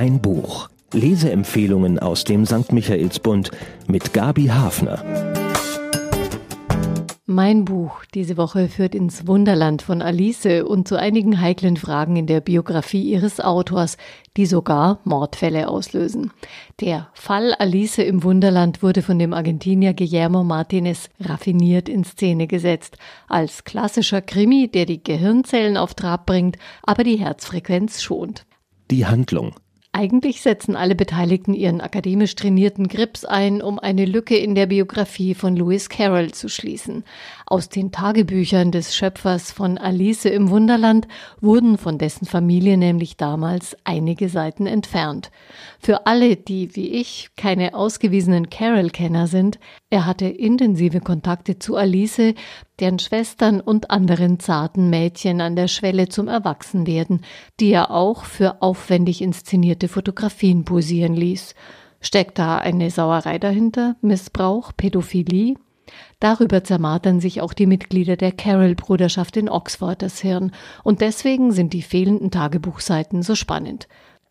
Ein Buch. Leseempfehlungen aus dem St. Michaelsbund mit Gabi Hafner. Mein Buch diese Woche führt ins Wunderland von Alice und zu einigen heiklen Fragen in der Biografie ihres Autors, die sogar Mordfälle auslösen. Der Fall Alice im Wunderland wurde von dem Argentinier Guillermo Martinez raffiniert in Szene gesetzt, als klassischer Krimi, der die Gehirnzellen auf Trab bringt, aber die Herzfrequenz schont. Die Handlung eigentlich setzen alle Beteiligten ihren akademisch trainierten Grips ein, um eine Lücke in der Biografie von Lewis Carroll zu schließen. Aus den Tagebüchern des Schöpfers von Alice im Wunderland wurden von dessen Familie nämlich damals einige Seiten entfernt. Für alle, die wie ich keine ausgewiesenen Carroll-Kenner sind, er hatte intensive Kontakte zu Alice, deren Schwestern und anderen zarten Mädchen an der Schwelle zum Erwachsenwerden, die er auch für aufwendig inszenierte Fotografien posieren ließ. Steckt da eine Sauerei dahinter? Missbrauch? Pädophilie? Darüber zermartern sich auch die Mitglieder der Carroll-Bruderschaft in Oxford das Hirn, und deswegen sind die fehlenden Tagebuchseiten so spannend.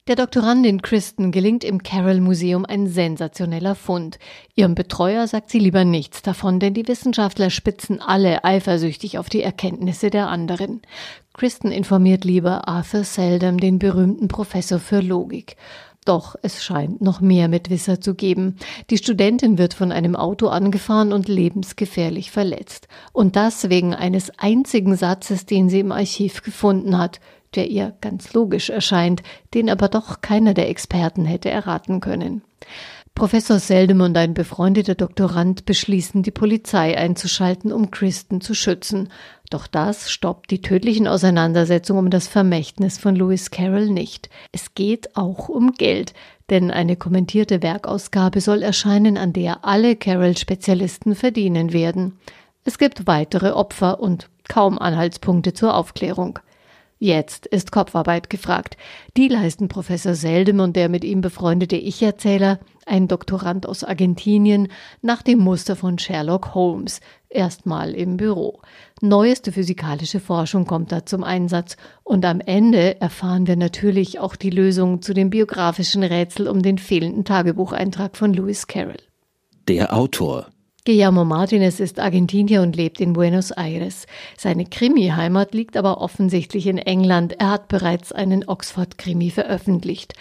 Der Doktorandin Kristen gelingt im Carroll Museum ein sensationeller Fund. Ihrem Betreuer sagt sie lieber nichts davon, denn die Wissenschaftler spitzen alle eifersüchtig auf die Erkenntnisse der anderen. Kristen informiert lieber Arthur Seldom, den berühmten Professor für Logik. Doch es scheint noch mehr Mitwisser zu geben. Die Studentin wird von einem Auto angefahren und lebensgefährlich verletzt. Und das wegen eines einzigen Satzes, den sie im Archiv gefunden hat der ihr ganz logisch erscheint, den aber doch keiner der Experten hätte erraten können. Professor Seldem und ein befreundeter Doktorand beschließen, die Polizei einzuschalten, um Kristen zu schützen. Doch das stoppt die tödlichen Auseinandersetzungen um das Vermächtnis von Lewis Carroll nicht. Es geht auch um Geld, denn eine kommentierte Werkausgabe soll erscheinen, an der alle Carroll-Spezialisten verdienen werden. Es gibt weitere Opfer und kaum Anhaltspunkte zur Aufklärung. Jetzt ist Kopfarbeit gefragt. Die leisten Professor Seldem und der mit ihm befreundete Ich-Erzähler, ein Doktorand aus Argentinien, nach dem Muster von Sherlock Holmes, erstmal im Büro. Neueste physikalische Forschung kommt da zum Einsatz und am Ende erfahren wir natürlich auch die Lösung zu dem biografischen Rätsel um den fehlenden Tagebucheintrag von Lewis Carroll. Der Autor Guillermo Martinez ist Argentinier und lebt in Buenos Aires. Seine Krimi-Heimat liegt aber offensichtlich in England. Er hat bereits einen Oxford-Krimi veröffentlicht.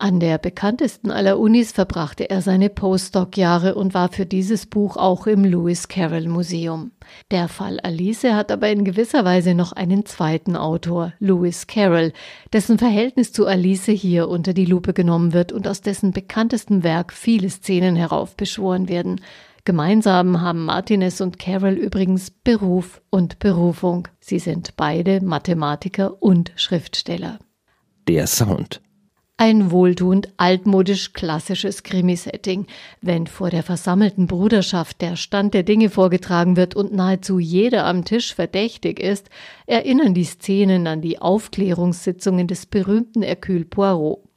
An der bekanntesten aller Unis verbrachte er seine Postdoc-Jahre und war für dieses Buch auch im Lewis Carroll Museum. Der Fall Alice hat aber in gewisser Weise noch einen zweiten Autor, Lewis Carroll, dessen Verhältnis zu Alice hier unter die Lupe genommen wird und aus dessen bekanntestem Werk viele Szenen heraufbeschworen werden. Gemeinsam haben Martinez und Carroll übrigens Beruf und Berufung. Sie sind beide Mathematiker und Schriftsteller. Der Sound. Ein wohltuend altmodisch klassisches Krimisetting. Wenn vor der versammelten Bruderschaft der Stand der Dinge vorgetragen wird und nahezu jeder am Tisch verdächtig ist, erinnern die Szenen an die Aufklärungssitzungen des berühmten Hercule Poirot.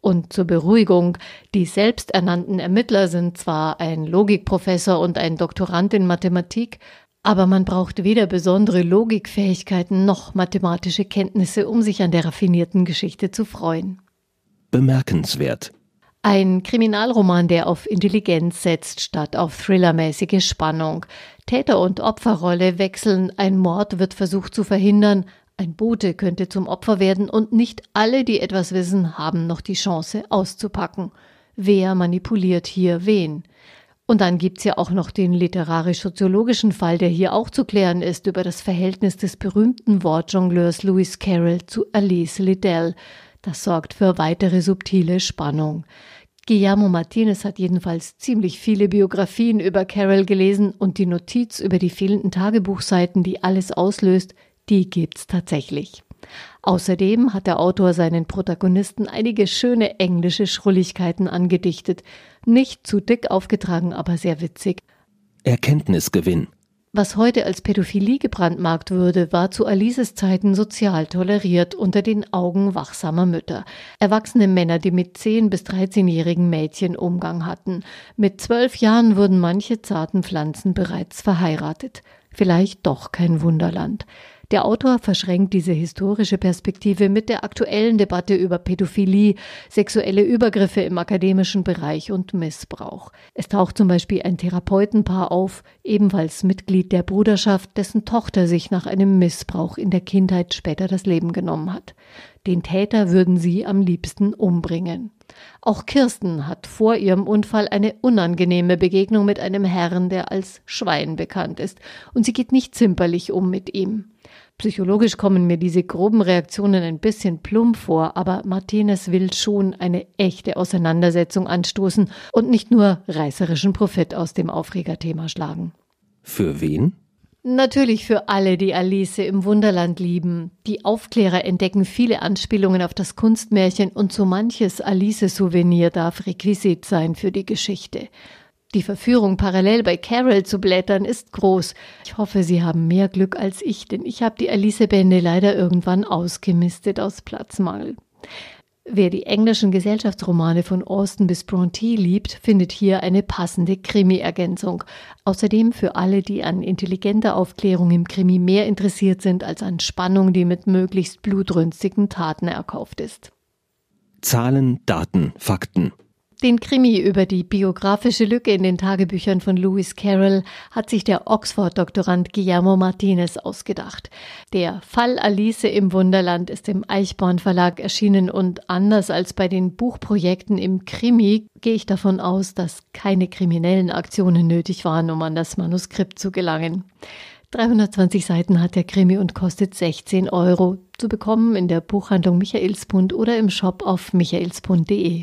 Und zur Beruhigung, die selbsternannten Ermittler sind zwar ein Logikprofessor und ein Doktorand in Mathematik, aber man braucht weder besondere Logikfähigkeiten noch mathematische Kenntnisse, um sich an der raffinierten Geschichte zu freuen. Bemerkenswert. Ein Kriminalroman, der auf Intelligenz setzt, statt auf thrillermäßige Spannung. Täter- und Opferrolle wechseln, ein Mord wird versucht zu verhindern, ein Bote könnte zum Opfer werden und nicht alle, die etwas wissen, haben noch die Chance auszupacken. Wer manipuliert hier wen? Und dann gibt's ja auch noch den literarisch-soziologischen Fall, der hier auch zu klären ist, über das Verhältnis des berühmten Wortjongleurs Lewis Carroll zu Alice Liddell. Das sorgt für weitere subtile Spannung. Guillermo Martinez hat jedenfalls ziemlich viele Biografien über Carroll gelesen und die Notiz über die fehlenden Tagebuchseiten, die alles auslöst, die gibt's tatsächlich. Außerdem hat der Autor seinen Protagonisten einige schöne englische Schrulligkeiten angedichtet. Nicht zu dick aufgetragen, aber sehr witzig. Erkenntnisgewinn. Was heute als Pädophilie gebrandmarkt würde, war zu Alices Zeiten sozial toleriert unter den Augen wachsamer Mütter. Erwachsene Männer, die mit 10- bis 13-jährigen Mädchen Umgang hatten. Mit zwölf Jahren wurden manche zarten Pflanzen bereits verheiratet. Vielleicht doch kein Wunderland. Der Autor verschränkt diese historische Perspektive mit der aktuellen Debatte über Pädophilie, sexuelle Übergriffe im akademischen Bereich und Missbrauch. Es taucht zum Beispiel ein Therapeutenpaar auf, ebenfalls Mitglied der Bruderschaft, dessen Tochter sich nach einem Missbrauch in der Kindheit später das Leben genommen hat. Den Täter würden sie am liebsten umbringen. Auch Kirsten hat vor ihrem Unfall eine unangenehme Begegnung mit einem Herrn, der als Schwein bekannt ist, und sie geht nicht zimperlich um mit ihm. Psychologisch kommen mir diese groben Reaktionen ein bisschen plump vor, aber Martinez will schon eine echte Auseinandersetzung anstoßen und nicht nur reißerischen Profit aus dem Aufregerthema schlagen. Für wen? Natürlich für alle, die Alice im Wunderland lieben. Die Aufklärer entdecken viele Anspielungen auf das Kunstmärchen und so manches Alice-Souvenir darf Requisit sein für die Geschichte. Die Verführung, parallel bei Carol zu blättern, ist groß. Ich hoffe, Sie haben mehr Glück als ich, denn ich habe die Alice-Bände leider irgendwann ausgemistet aus Platzmangel. Wer die englischen Gesellschaftsromane von Austen bis Bronte liebt, findet hier eine passende Krimi-Ergänzung. Außerdem für alle, die an intelligenter Aufklärung im Krimi mehr interessiert sind als an Spannung, die mit möglichst blutrünstigen Taten erkauft ist. Zahlen, Daten, Fakten. Den Krimi über die biografische Lücke in den Tagebüchern von Lewis Carroll hat sich der Oxford-Doktorand Guillermo Martinez ausgedacht. Der Fall Alice im Wunderland ist im Eichborn Verlag erschienen und anders als bei den Buchprojekten im Krimi gehe ich davon aus, dass keine kriminellen Aktionen nötig waren, um an das Manuskript zu gelangen. 320 Seiten hat der Krimi und kostet 16 Euro. Zu bekommen in der Buchhandlung Michaelsbund oder im Shop auf michaelsbund.de.